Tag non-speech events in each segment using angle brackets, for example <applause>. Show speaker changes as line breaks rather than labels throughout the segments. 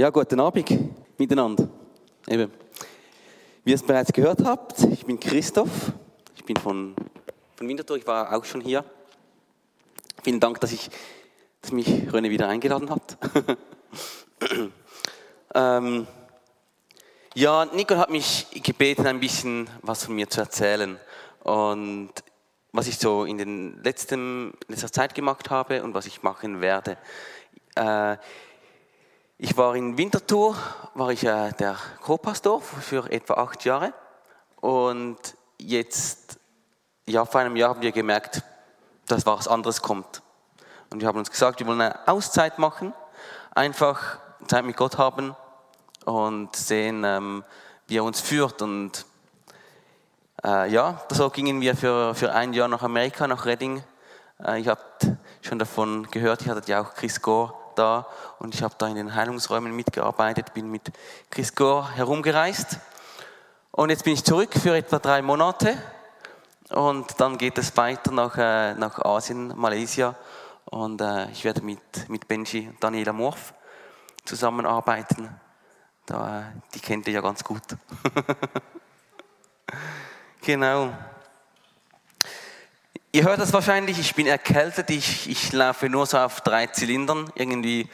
Ja, guten Abend miteinander. Eben. Wie ihr es bereits gehört habt, ich bin Christoph. Ich bin von, von Winterthur. Ich war auch schon hier. Vielen Dank, dass, ich, dass mich René wieder eingeladen hat. <laughs> ähm, ja, Nicole hat mich gebeten, ein bisschen was von mir zu erzählen. Und was ich so in, den letzten, letzter Zeit gemacht habe und was ich machen werde. Äh, ich war in Winterthur, war ich äh, der Co-Pastor für etwa acht Jahre und jetzt, ja, vor einem Jahr haben wir gemerkt, dass was anderes kommt. Und wir haben uns gesagt, wir wollen eine Auszeit machen, einfach Zeit mit Gott haben und sehen, ähm, wie er uns führt. Und äh, ja, so gingen wir für, für ein Jahr nach Amerika, nach Reading. Äh, ich habe schon davon gehört, ich hatte ja auch Chris Gore da und ich habe da in den Heilungsräumen mitgearbeitet, bin mit Chris Gore herumgereist. Und jetzt bin ich zurück für etwa drei Monate und dann geht es weiter nach, äh, nach Asien, Malaysia und äh, ich werde mit, mit Benji und Daniela Morf zusammenarbeiten. Da, äh, die kennt ihr ja ganz gut. <laughs> genau. Ihr hört das wahrscheinlich, ich bin erkältet, ich, ich laufe nur so auf drei Zylindern irgendwie.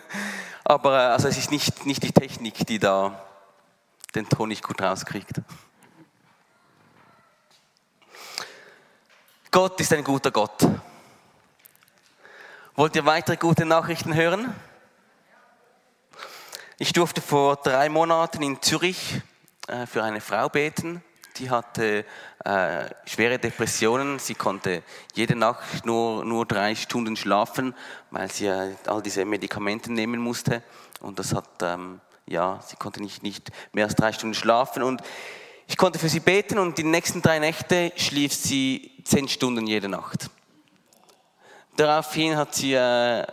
<laughs> Aber äh, also es ist nicht, nicht die Technik, die da den Ton nicht gut rauskriegt. Gott ist ein guter Gott. Wollt ihr weitere gute Nachrichten hören? Ich durfte vor drei Monaten in Zürich äh, für eine Frau beten die hatte äh, schwere Depressionen. Sie konnte jede Nacht nur, nur drei Stunden schlafen, weil sie äh, all diese Medikamente nehmen musste. Und das hat, ähm, ja, sie konnte nicht, nicht mehr als drei Stunden schlafen. Und ich konnte für sie beten und die nächsten drei Nächte schlief sie zehn Stunden jede Nacht. Daraufhin hat sie, äh,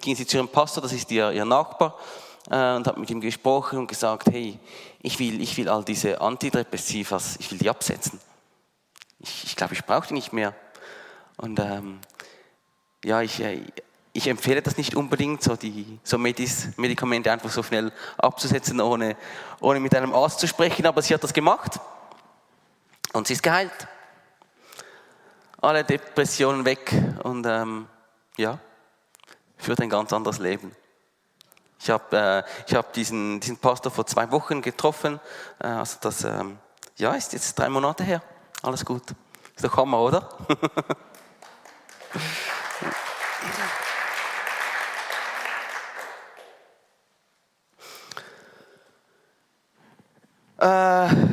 ging sie zu ihrem Pastor, das ist ihr, ihr Nachbar, und hat mit ihm gesprochen und gesagt, hey, ich will, ich will all diese Antidepressivas, ich will die absetzen. Ich, ich glaube, ich brauche die nicht mehr. Und ähm, ja, ich, äh, ich empfehle das nicht unbedingt, so, die, so Medis, Medikamente einfach so schnell abzusetzen, ohne, ohne mit einem Arzt zu sprechen, aber sie hat das gemacht und sie ist geheilt. Alle Depressionen weg und ähm, ja, führt ein ganz anderes Leben. Ich habe äh, hab diesen, diesen Pastor vor zwei Wochen getroffen. Äh, also das ähm, ja, ist jetzt drei Monate her. Alles gut. Ist doch Hammer, oder? <laughs> äh,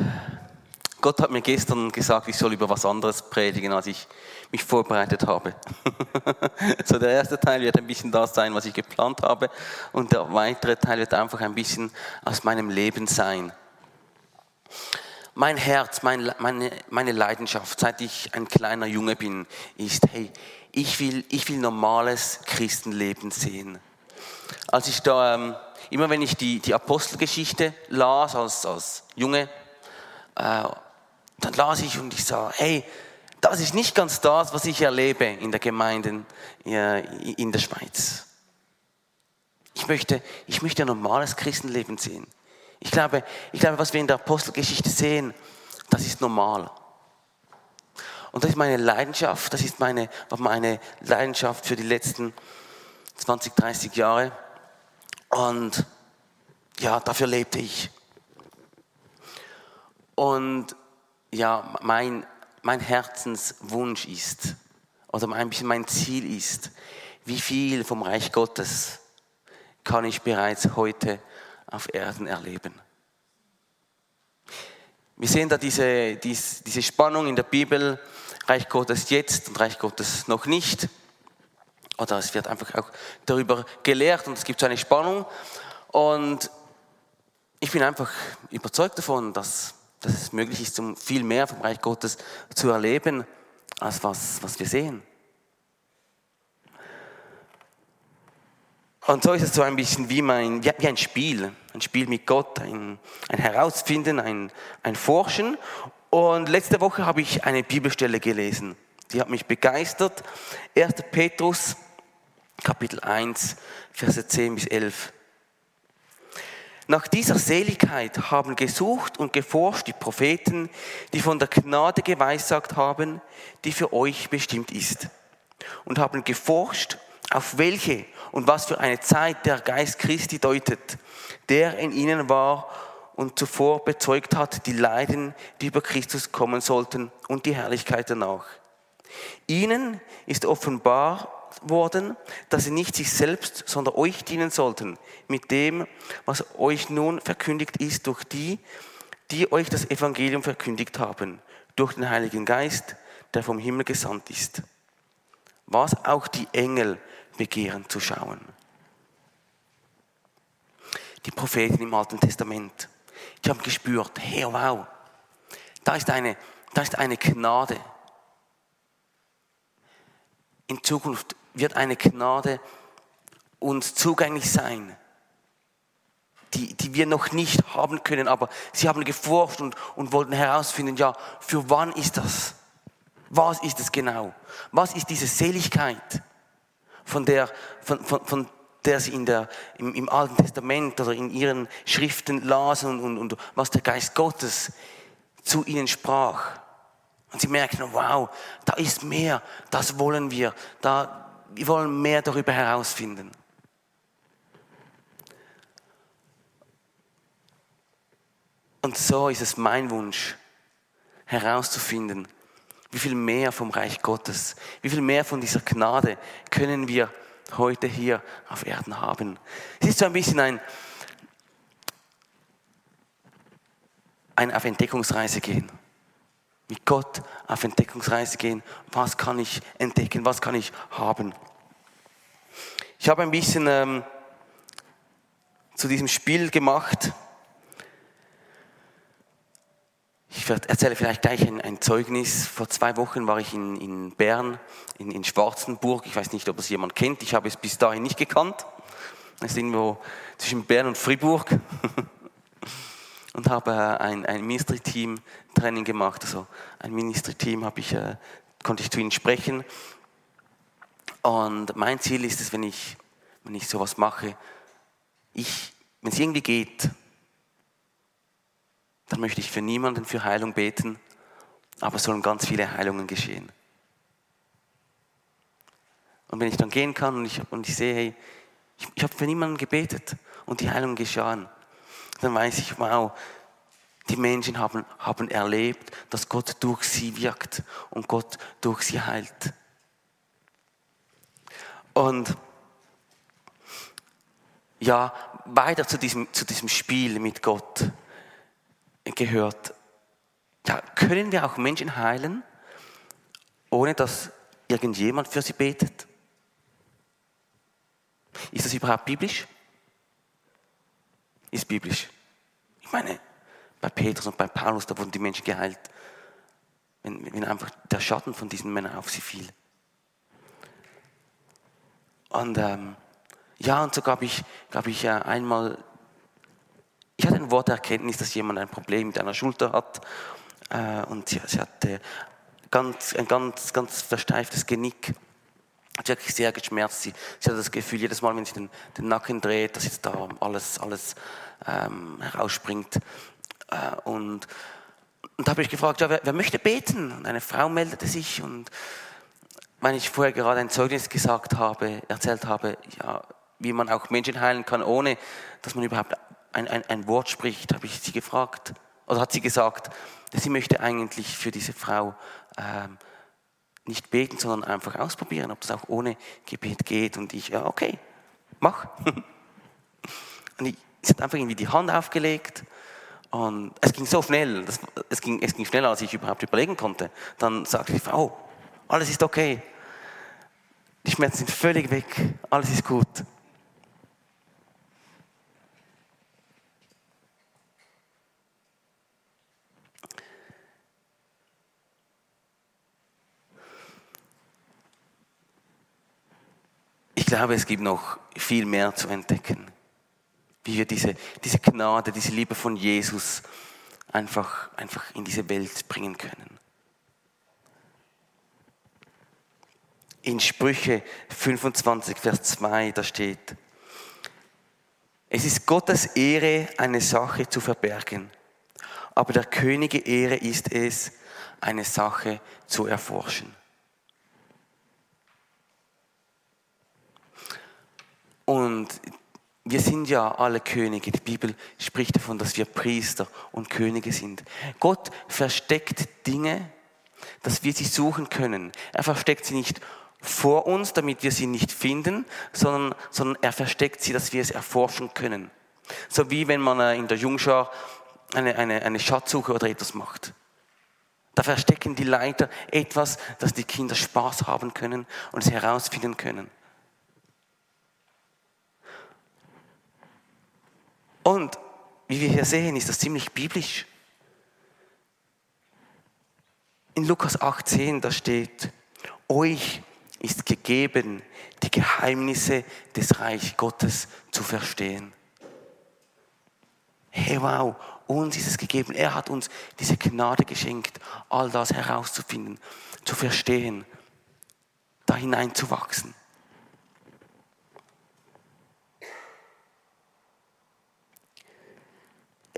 Gott hat mir gestern gesagt, ich soll über was anderes predigen, als ich mich vorbereitet habe. <laughs> so der erste Teil wird ein bisschen das sein, was ich geplant habe, und der weitere Teil wird einfach ein bisschen aus meinem Leben sein. Mein Herz, mein, meine, meine Leidenschaft, seit ich ein kleiner Junge bin, ist, hey, ich will, ich will normales Christenleben sehen. Als ich da, ähm, immer wenn ich die, die Apostelgeschichte las als, als Junge, äh, dann las ich und ich sah, hey, das ist nicht ganz das, was ich erlebe in der Gemeinde in der Schweiz. Ich möchte, ich möchte ein normales Christenleben sehen. Ich glaube, ich glaube, was wir in der Apostelgeschichte sehen, das ist normal. Und das ist meine Leidenschaft, das ist meine, meine Leidenschaft für die letzten 20, 30 Jahre. Und ja, dafür lebte ich. Und ja, mein, mein Herzenswunsch ist, oder ein bisschen mein Ziel ist, wie viel vom Reich Gottes kann ich bereits heute auf Erden erleben. Wir sehen da diese, diese, diese Spannung in der Bibel, Reich Gottes jetzt und Reich Gottes noch nicht. Oder es wird einfach auch darüber gelehrt und es gibt so eine Spannung. Und ich bin einfach überzeugt davon, dass dass es möglich ist, um viel mehr vom Reich Gottes zu erleben, als was, was wir sehen. Und so ist es so ein bisschen wie, mein, wie ein Spiel, ein Spiel mit Gott, ein, ein Herausfinden, ein, ein Forschen. Und letzte Woche habe ich eine Bibelstelle gelesen, die hat mich begeistert. 1. Petrus, Kapitel 1, Verse 10 bis 11. Nach dieser Seligkeit haben gesucht und geforscht die Propheten, die von der Gnade geweissagt haben, die für euch bestimmt ist. Und haben geforscht, auf welche und was für eine Zeit der Geist Christi deutet, der in ihnen war und zuvor bezeugt hat, die Leiden, die über Christus kommen sollten und die Herrlichkeit danach. Ihnen ist offenbar worden, dass sie nicht sich selbst, sondern euch dienen sollten, mit dem, was euch nun verkündigt ist durch die, die euch das Evangelium verkündigt haben, durch den Heiligen Geist, der vom Himmel gesandt ist. Was auch die Engel begehren zu schauen. Die Propheten im Alten Testament, die haben gespürt, hey, wow, da ist eine, da ist eine Gnade. In Zukunft wird eine Gnade uns zugänglich sein, die, die wir noch nicht haben können, aber sie haben geforscht und, und wollten herausfinden, ja, für wann ist das? Was ist es genau? Was ist diese Seligkeit, von der, von, von, von der sie in der, im, im Alten Testament oder in ihren Schriften lasen und, und, und was der Geist Gottes zu ihnen sprach? Und sie merken, wow, da ist mehr, das wollen wir, da, wir wollen mehr darüber herausfinden. Und so ist es mein Wunsch, herauszufinden, wie viel mehr vom Reich Gottes, wie viel mehr von dieser Gnade können wir heute hier auf Erden haben. Es ist so ein bisschen ein, ein auf Entdeckungsreise gehen mit Gott auf Entdeckungsreise gehen. Was kann ich entdecken? Was kann ich haben? Ich habe ein bisschen ähm, zu diesem Spiel gemacht. Ich erzähle vielleicht gleich ein, ein, Zeugnis. Vor zwei Wochen war ich in, in Bern, in, in Schwarzenburg. Ich weiß nicht, ob es jemand kennt. Ich habe es bis dahin nicht gekannt. Es ist irgendwo zwischen Bern und Fribourg. <laughs> und habe äh, ein, ein Ministry-Team-Training gemacht. Also ein Ministry-Team ich, äh, konnte ich zu ihnen sprechen. Und mein Ziel ist es, wenn ich, wenn ich sowas mache, ich, wenn es irgendwie geht, dann möchte ich für niemanden für Heilung beten, aber es sollen ganz viele Heilungen geschehen. Und wenn ich dann gehen kann und ich, und ich sehe, hey, ich, ich habe für niemanden gebetet und die Heilung geschahen, dann weiß ich, wow, die Menschen haben, haben erlebt, dass Gott durch sie wirkt und Gott durch sie heilt. Und ja, weiter zu diesem, zu diesem Spiel mit Gott gehört, ja, können wir auch Menschen heilen, ohne dass irgendjemand für sie betet? Ist das überhaupt biblisch? Ist biblisch. Ich meine, bei Petrus und bei Paulus, da wurden die Menschen geheilt, wenn, wenn einfach der Schatten von diesen Männern auf sie fiel. Und ähm, ja, und so gab ich, gab ich äh, einmal, ich hatte ein Wort Erkenntnis, dass jemand ein Problem mit einer Schulter hat äh, und sie, sie hatte ganz, ein ganz, ganz versteiftes Genick. Hat wirklich sehr geschmerzt. Sie, sie hat das Gefühl, jedes Mal, wenn sie den, den Nacken dreht, dass jetzt da alles, alles ähm, herausspringt. Äh, und, und da habe ich gefragt, ja, wer, wer, möchte beten? Und eine Frau meldete sich und weil ich vorher gerade ein Zeugnis gesagt habe, erzählt habe, ja, wie man auch Menschen heilen kann, ohne dass man überhaupt ein, ein, ein Wort spricht, habe ich sie gefragt, oder hat sie gesagt, dass sie möchte eigentlich für diese Frau ähm, nicht beten, sondern einfach ausprobieren, ob das auch ohne Gebet geht. Und ich, ja, okay, mach. <laughs> Und ich, sie hat einfach irgendwie die Hand aufgelegt und es ging so schnell, das, es, ging, es ging schneller, als ich überhaupt überlegen konnte. Dann sagte die Frau, oh, alles ist okay. Die Schmerzen sind völlig weg, alles ist gut. Ich glaube, es gibt noch viel mehr zu entdecken wie wir diese, diese Gnade, diese Liebe von Jesus einfach, einfach in diese Welt bringen können. In Sprüche 25, Vers 2, da steht, Es ist Gottes Ehre, eine Sache zu verbergen. Aber der Könige Ehre ist es, eine Sache zu erforschen. Und wir sind ja alle Könige. Die Bibel spricht davon, dass wir Priester und Könige sind. Gott versteckt Dinge, dass wir sie suchen können. Er versteckt sie nicht vor uns, damit wir sie nicht finden, sondern, sondern er versteckt sie, dass wir es erforschen können. So wie wenn man äh, in der Jungschar eine, eine, eine Schatzsuche oder etwas macht. Da verstecken die Leiter etwas, dass die Kinder Spaß haben können und es herausfinden können. Und wie wir hier sehen, ist das ziemlich biblisch. In Lukas 18, da steht, euch ist gegeben, die Geheimnisse des Reich Gottes zu verstehen. Hey, wow, uns ist es gegeben. Er hat uns diese Gnade geschenkt, all das herauszufinden, zu verstehen, da hineinzuwachsen.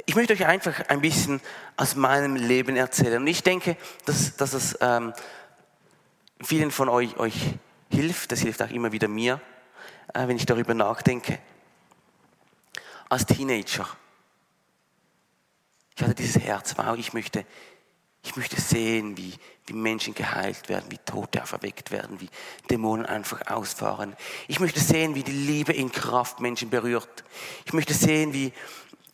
Ich möchte euch einfach ein bisschen aus meinem Leben erzählen. Und ich denke, dass, dass es ähm, vielen von euch, euch hilft. Das hilft auch immer wieder mir, äh, wenn ich darüber nachdenke. Als Teenager. Ich hatte dieses Herz, wow, ich möchte, ich möchte sehen, wie, wie Menschen geheilt werden, wie Tote auferweckt werden, wie Dämonen einfach ausfahren. Ich möchte sehen, wie die Liebe in Kraft Menschen berührt. Ich möchte sehen, wie,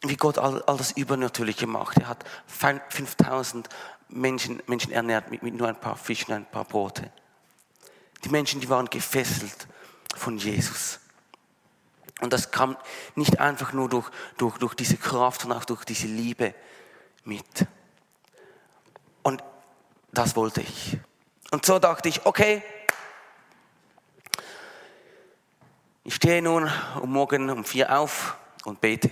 wie Gott all, all das Übernatürliche macht. Er hat 5000 Menschen, Menschen ernährt mit, mit nur ein paar Fischen, ein paar Brote. Die Menschen, die waren gefesselt von Jesus. Und das kam nicht einfach nur durch, durch, durch diese Kraft, sondern auch durch diese Liebe mit. Und das wollte ich. Und so dachte ich, okay, ich stehe nun um morgen um vier auf und bete.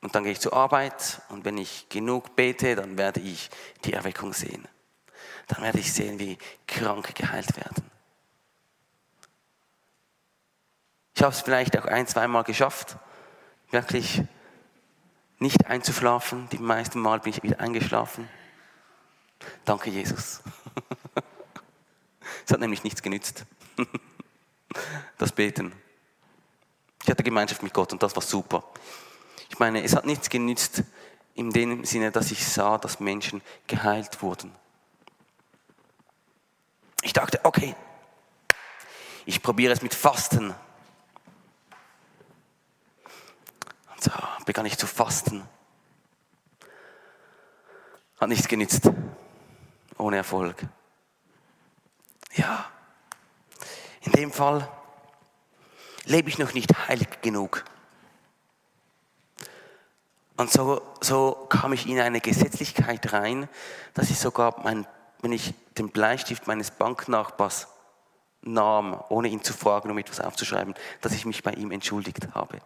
Und dann gehe ich zur Arbeit und wenn ich genug bete, dann werde ich die Erweckung sehen. Dann werde ich sehen, wie Kranke geheilt werden. Ich habe es vielleicht auch ein, zweimal geschafft, wirklich nicht einzuschlafen. Die meisten Mal bin ich wieder eingeschlafen. Danke, Jesus. <laughs> Es hat nämlich nichts genützt. <laughs> Das Beten. Ich hatte Gemeinschaft mit Gott und das war super. Ich meine, es hat nichts genützt in dem Sinne, dass ich sah, dass Menschen geheilt wurden. Ich dachte, okay, ich probiere es mit Fasten. Und so begann ich zu fasten. Hat nichts genützt. Ohne Erfolg. Ja, in dem Fall lebe ich noch nicht heilig genug. Und so, so kam ich in eine Gesetzlichkeit rein, dass ich sogar, mein, wenn ich den Bleistift meines Banknachbars nahm, ohne ihn zu fragen, um etwas aufzuschreiben, dass ich mich bei ihm entschuldigt habe.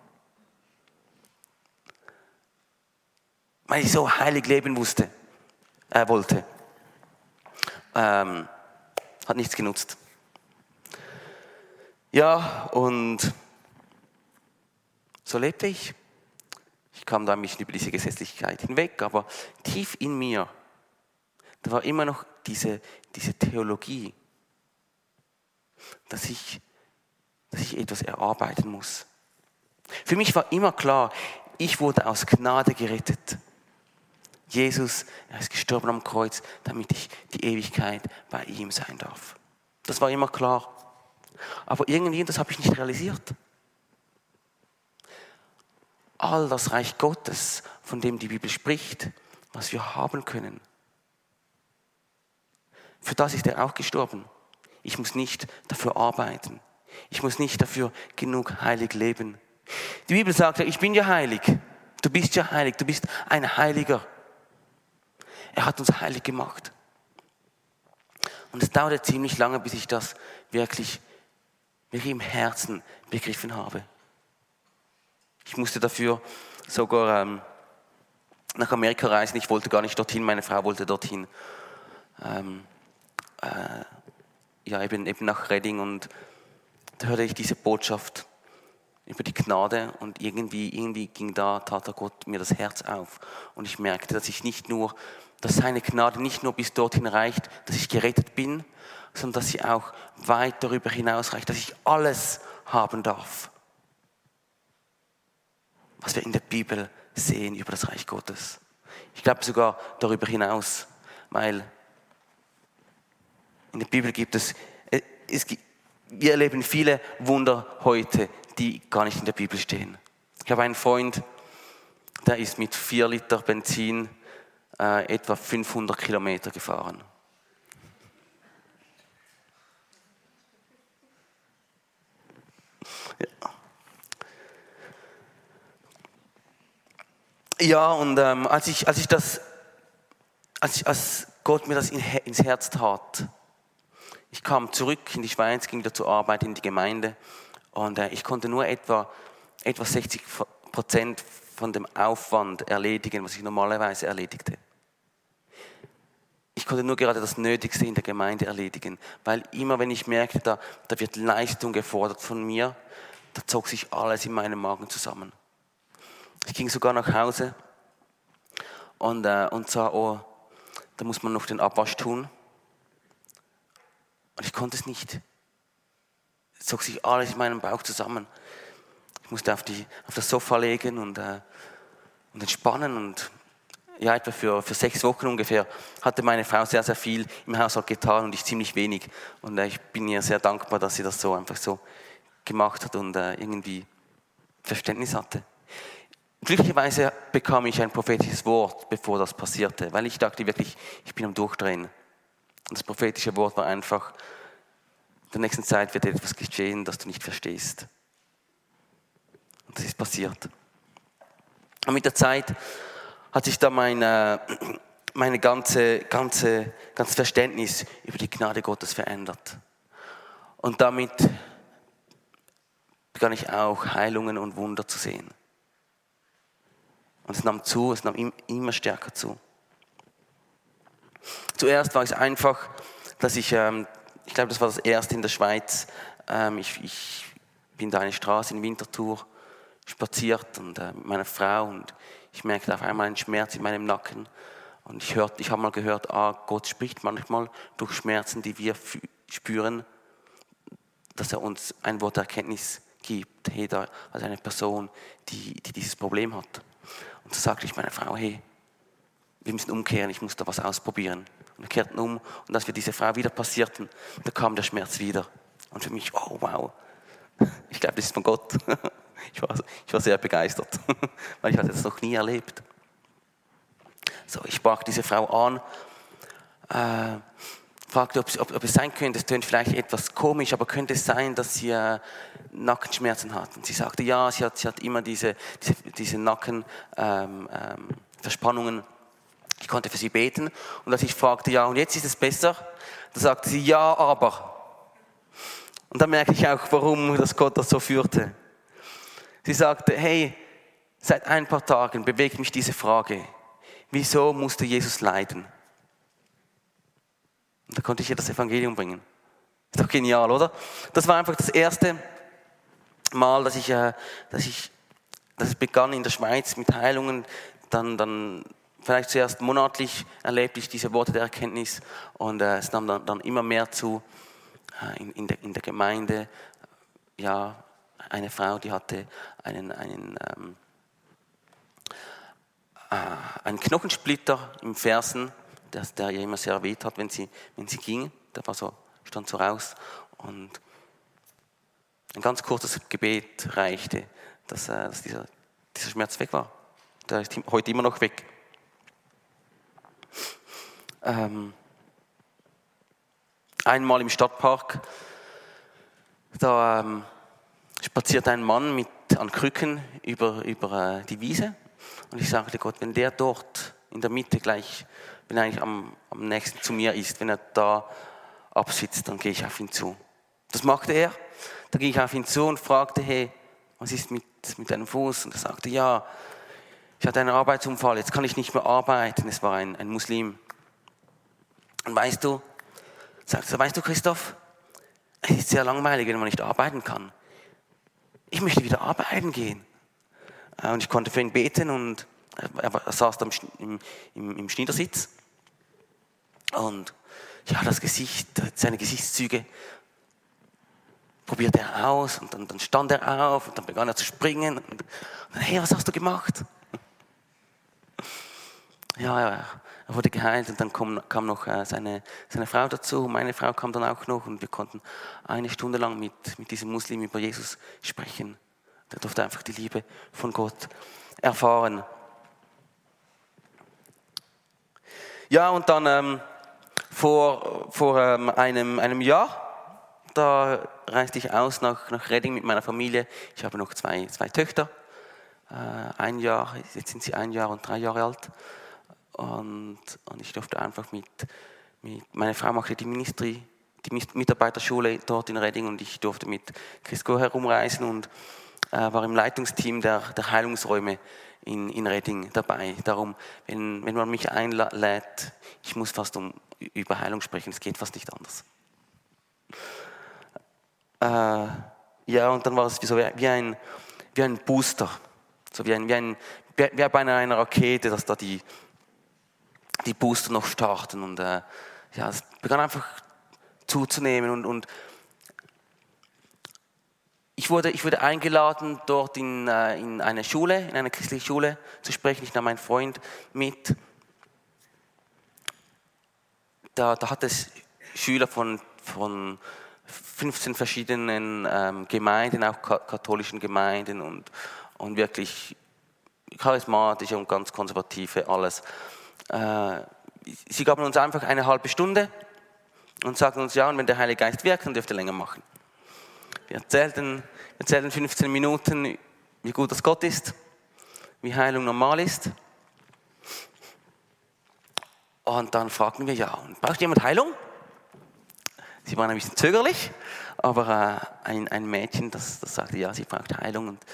Weil ich so heilig leben wusste, äh, wollte. Ähm, hat nichts genutzt. Ja, und so lebte ich. Kam da ein bisschen über diese Gesetzlichkeit hinweg, aber tief in mir, da war immer noch diese, diese Theologie, dass ich, dass ich etwas erarbeiten muss. Für mich war immer klar, ich wurde aus Gnade gerettet. Jesus, er ist gestorben am Kreuz, damit ich die Ewigkeit bei ihm sein darf. Das war immer klar. Aber irgendwie, das habe ich nicht realisiert all das Reich Gottes, von dem die Bibel spricht, was wir haben können. Für das ist er auch gestorben. Ich muss nicht dafür arbeiten. Ich muss nicht dafür genug heilig leben. Die Bibel sagt ja, ich bin ja heilig. Du bist ja heilig. Du bist ein Heiliger. Er hat uns heilig gemacht. Und es dauerte ziemlich lange, bis ich das wirklich, wirklich im Herzen begriffen habe. Ich musste dafür sogar ähm, nach Amerika reisen. Ich wollte gar nicht dorthin, meine Frau wollte dorthin. Ähm, äh, ja, eben, eben nach Reading und da hörte ich diese Botschaft über die Gnade und irgendwie, irgendwie ging da, tat der Gott mir das Herz auf. Und ich merkte, dass ich nicht nur, dass seine Gnade nicht nur bis dorthin reicht, dass ich gerettet bin, sondern dass sie auch weit darüber hinaus reicht, dass ich alles haben darf, was wir in der Bibel sehen über das Reich Gottes. Ich glaube sogar darüber hinaus, weil in der Bibel gibt es, äh, es gibt, wir erleben viele Wunder heute, die gar nicht in der Bibel stehen. Ich habe einen Freund, der ist mit vier Liter Benzin äh, etwa 500 Kilometer gefahren. Ja. Ja, und ähm, als, ich, als ich das, als, ich, als Gott mir das in, ins Herz tat, ich kam zurück in die Schweiz, ging wieder zur Arbeit in die Gemeinde und äh, ich konnte nur etwa, etwa 60 Prozent von dem Aufwand erledigen, was ich normalerweise erledigte. Ich konnte nur gerade das Nötigste in der Gemeinde erledigen, weil immer wenn ich merkte, da, da wird Leistung gefordert von mir, da zog sich alles in meinem Magen zusammen. Ich ging sogar nach Hause und, äh, und sah, oh, da muss man noch den Abwasch tun. Und ich konnte es nicht. Es zog sich alles in meinem Bauch zusammen. Ich musste auf, die, auf das Sofa legen und, äh, und entspannen. Und ja, etwa für, für sechs Wochen ungefähr hatte meine Frau sehr, sehr viel im Haushalt getan und ich ziemlich wenig. Und äh, ich bin ihr sehr dankbar, dass sie das so einfach so gemacht hat und äh, irgendwie Verständnis hatte. Glücklicherweise bekam ich ein prophetisches Wort, bevor das passierte, weil ich dachte wirklich, ich bin am Durchdrehen. Und das prophetische Wort war einfach, in der nächsten Zeit wird etwas geschehen, das du nicht verstehst. Und das ist passiert. Und mit der Zeit hat sich da meine, meine ganze, ganze, ganzes Verständnis über die Gnade Gottes verändert. Und damit begann ich auch Heilungen und Wunder zu sehen. Und es nahm zu, es nahm immer stärker zu. Zuerst war es einfach, dass ich, ähm, ich glaube, das war das erste in der Schweiz. Ähm, ich, ich bin da eine Straße in Winterthur spaziert und äh, mit meiner Frau und ich merkte auf einmal einen Schmerz in meinem Nacken. Und ich, ich habe mal gehört, ah, Gott spricht manchmal durch Schmerzen, die wir spüren, dass er uns ein Wort der Erkenntnis gibt, hey, da als eine Person, die, die dieses Problem hat. Und so sagte ich meiner Frau, hey, wir müssen umkehren, ich muss da was ausprobieren. Und wir kehrten um und als wir diese Frau wieder passierten, da kam der Schmerz wieder. Und für mich, oh wow, ich glaube, das ist von Gott. <laughs> Ich war, ich war sehr begeistert, <laughs> weil ich hatte das noch nie erlebt. So, ich sprach diese Frau an, äh, fragte, ob, ob, ob, es sein könnte, es tönt vielleicht etwas komisch, aber könnte es sein, dass sie äh, Nackenschmerzen hat? Und sie sagte, ja, sie hat, sie hat immer diese, diese, diese Nackenverspannungen. Ähm, ähm, ich konnte für sie beten. Und als ich fragte, ja, und jetzt ist es besser, da sagte sie, ja, aber. Und dann merke ich auch, warum das Gott das so führte. Sie sagte, hey, seit ein paar Tagen bewegt mich diese Frage, wieso musste Jesus leiden? Und da konnte ich ihr das Evangelium bringen. Ist doch genial, oder? Das war einfach das erste Mal, dass ich, äh, dass ich, dass es begann in der Schweiz mit Heilungen, dann, dann vielleicht zuerst monatlich erlebte ich diese Worte der Erkenntnis und äh, es nahm dann, dann immer mehr zu äh, in, in, der, in der Gemeinde. Ja, eine Frau, die hatte einen, einen, ähm, äh, einen Knochensplitter im Fersen der, der ihr immer sehr weht hat, wenn sie, wenn sie ging. Der war so, stand so raus und ein ganz kurzes Gebet reichte, dass, äh, dass dieser, dieser Schmerz weg war. Der ist heute immer noch weg. Ähm, einmal im Stadtpark, da ähm, spaziert ein Mann mit, an Krücken über, über äh, die Wiese und ich sagte Gott, wenn der dort in der Mitte gleich wenn er eigentlich am, am nächsten zu mir ist, wenn er da absitzt, dann gehe ich auf ihn zu. Das machte er. Da ging ich auf ihn zu und fragte, hey, was ist mit, mit deinem Fuß? Und er sagte, ja, ich hatte einen Arbeitsunfall, jetzt kann ich nicht mehr arbeiten. Es war ein, ein Muslim. Und weißt du, sagte er, weißt du, Christoph, es ist sehr langweilig, wenn man nicht arbeiten kann. Ich möchte wieder arbeiten gehen. Äh, und ich konnte für ihn beten und er saß da im, im, im Schneidersitz. Und ja, das Gesicht, seine Gesichtszüge probierte er aus und dann, dann stand er auf und dann begann er zu springen. Und, dann, hey, was hast du gemacht? Ja, ja, er wurde geheilt und dann kam, kam noch äh, seine, seine Frau dazu, meine Frau kam dann auch noch und wir konnten eine Stunde lang mit, mit diesem Muslim über Jesus sprechen. Der durfte einfach die Liebe von Gott erfahren. Ja, und dann ähm, vor, vor ähm, einem, einem Jahr, da reiste ich aus nach, nach Redding mit meiner Familie. Ich habe noch zwei, zwei Töchter. Äh, ein Jahr, jetzt sind sie ein Jahr und drei Jahre alt. Und, und ich durfte einfach mit, mit, meine Frau machte die Ministry, die Mitarbeiterschule dort in Redding und ich durfte mit Crisco herumreisen und äh, war im Leitungsteam der, der Heilungsräume in, in Redding dabei. Darum, wenn, wenn man mich einlädt, ich muss fast um, über Heilung sprechen, es geht fast nicht anders. Äh, ja, und dann war es wie, so, wie, ein, wie ein Booster, so wie, ein, wie, ein, wie bei einer Rakete, dass da die, die Booster noch starten. Und äh, ja, es begann einfach zuzunehmen und, und ich wurde, ich wurde eingeladen, dort in, äh, in eine Schule, in eine christliche Schule zu sprechen. Ich nahm meinen Freund mit. Da, da hat es Schüler von, von 15 verschiedenen ähm, Gemeinden, auch katholischen Gemeinden und, und wirklich charismatische und ganz konservative, alles. Äh, sie gaben uns einfach eine halbe Stunde und sagten uns, ja, und wenn der Heilige Geist wirkt, dann dürft ihr länger machen. Wir erzählten, erzählten 15 Minuten, wie gut das Gott ist, wie Heilung normal ist. Und dann fragten wir, ja, und braucht jemand Heilung? Sie waren ein bisschen zögerlich, aber äh, ein, ein Mädchen, das, das sagte, ja, sie braucht Heilung. Und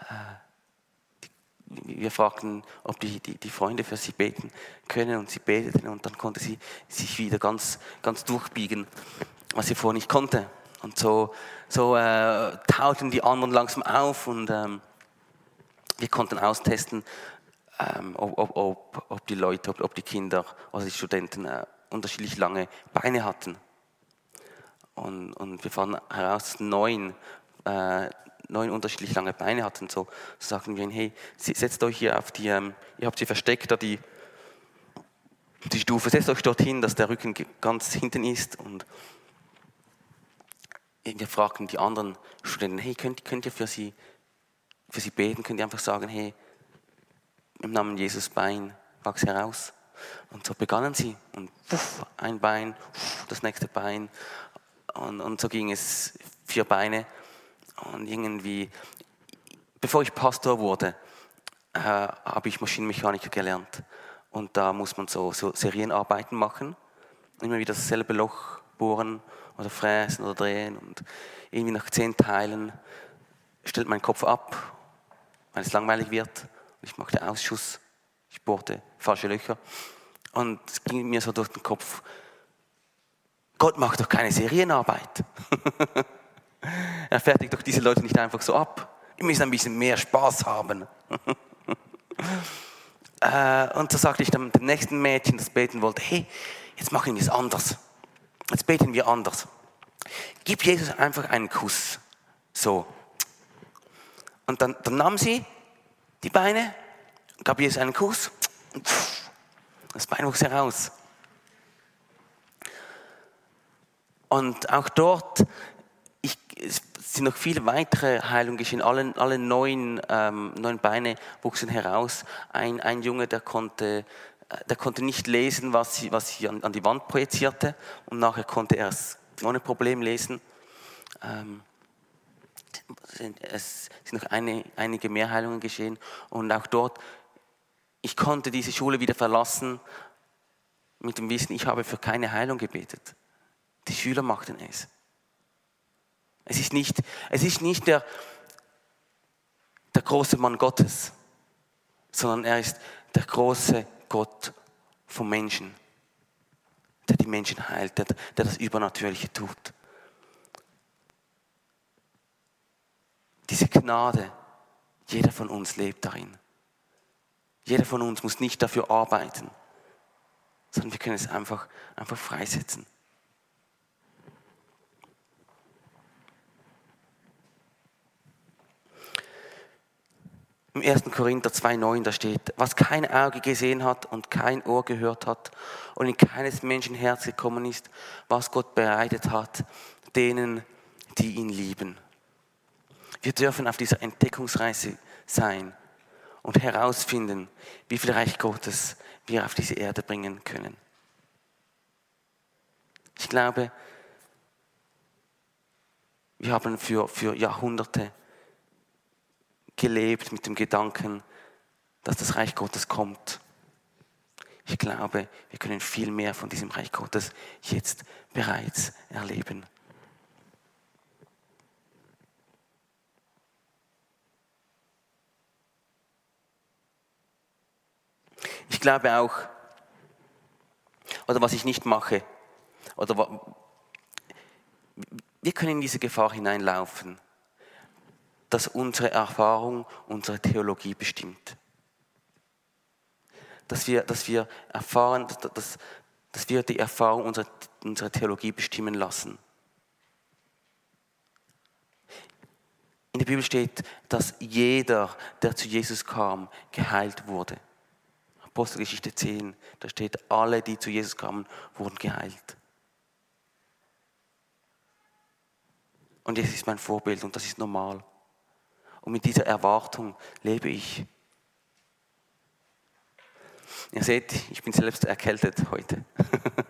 äh, die, wir fragten, ob die, die, die, Freunde für sie beten können und sie beteten und dann konnte sie sich wieder ganz, ganz durchbiegen, was sie vorher nicht konnte. Und so, so äh, tauten die anderen langsam auf und ähm, wir konnten austesten, ähm, ob, ob, ob, die Leute, ob, ob, die Kinder oder die Studenten äh, unterschiedlich lange Beine hatten. Und, und wir fanden heraus, dass neun, äh, neun unterschiedlich lange Beine hatten. So, so sagten wir ihnen, hey, setzt euch hier auf die, ähm, ihr habt sie versteckt, da die, die Stufe, setzt euch dorthin, dass der Rücken ganz hinten ist und wir fragten die anderen Studenten, hey, könnt, könnt ihr für sie, für sie beten? Könnt ihr einfach sagen, hey, im Namen Jesus Bein, wachs heraus. Und so begannen sie. Und puff, ein Bein, puff, das nächste Bein. Und, und so ging es vier Beine. Und irgendwie, bevor ich Pastor wurde, äh, habe ich Maschinenmechaniker gelernt. Und da muss man so, so Serienarbeiten machen. Immer wieder dasselbe Loch bohren oder fräsen oder drehen und irgendwie nach zehn Teilen stellt mein Kopf ab, weil es langweilig wird. Ich machte Ausschuss, ich bohrte falsche Löcher und es ging mir so durch den Kopf, Gott macht doch keine Serienarbeit. <laughs> er fertigt doch diese Leute nicht einfach so ab. Wir müssen ein bisschen mehr Spaß haben. <laughs> Äh, und so sagte ich dann dem nächsten Mädchen, das beten wollte, hey, jetzt machen wir es anders. Jetzt beten wir anders. Gib Jesus einfach einen Kuss. So. Und dann, dann nahm sie die Beine, gab Jesus einen Kuss und das Bein wuchs heraus. Und auch dort ich, sind noch viele weitere Heilungen geschehen. Alle, alle neun, ähm, neun Beine wuchsen heraus. Ein, ein Junge, der konnte der konnte nicht lesen, was sie, was sie an, an die Wand projizierte und nachher konnte er es ohne Problem lesen. Ähm, es sind noch eine, einige Mehrheilungen geschehen und auch dort, ich konnte diese Schule wieder verlassen mit dem Wissen, ich habe für keine Heilung gebetet. Die Schüler machten es. Es ist nicht, es ist nicht der, der große Mann Gottes, sondern er ist der große Gott vom Menschen, der die Menschen heilt, der, der das Übernatürliche tut. diese Gnade, jeder von uns lebt darin. Jeder von uns muss nicht dafür arbeiten, sondern wir können es einfach, einfach freisetzen. Im 1. Korinther 2,9 da steht, was kein Auge gesehen hat und kein Ohr gehört hat und in keines Menschen Herz gekommen ist, was Gott bereitet hat, denen, die ihn lieben. Wir dürfen auf dieser Entdeckungsreise sein und herausfinden, wie viel Reich Gottes wir auf diese Erde bringen können. Ich glaube, wir haben für, für Jahrhunderte gelebt mit dem Gedanken, dass das Reich Gottes kommt. Ich glaube, wir können viel mehr von diesem Reich Gottes jetzt bereits erleben. Ich glaube auch, oder was ich nicht mache, oder wir können in diese Gefahr hineinlaufen, dass unsere Erfahrung unsere Theologie bestimmt. Dass wir, dass wir erfahren, dass, dass wir die Erfahrung unserer, unserer Theologie bestimmen lassen. In der Bibel steht, dass jeder, der zu Jesus kam, geheilt wurde. Apostelgeschichte 10, da steht, alle, die zu Jesus kamen, wurden geheilt. Und Jesus ist mein Vorbild und das ist normal. Und mit dieser Erwartung lebe ich. Ihr seht, ich bin selbst erkältet heute. <laughs>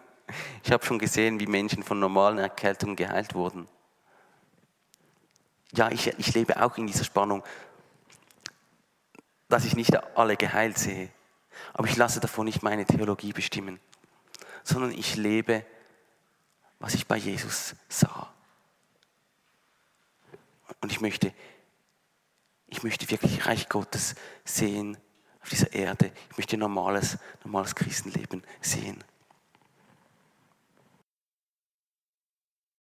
Ich habe schon gesehen, wie Menschen von normalen Erkältungen geheilt wurden. Ja, ich, ich lebe auch in dieser Spannung, dass ich nicht alle geheilt sehe. Aber ich lasse davon nicht meine Theologie bestimmen, sondern ich lebe, was ich bei Jesus sah. Und ich möchte ich möchte wirklich Reich Gottes sehen auf dieser Erde. Ich möchte normales, normales Christenleben sehen.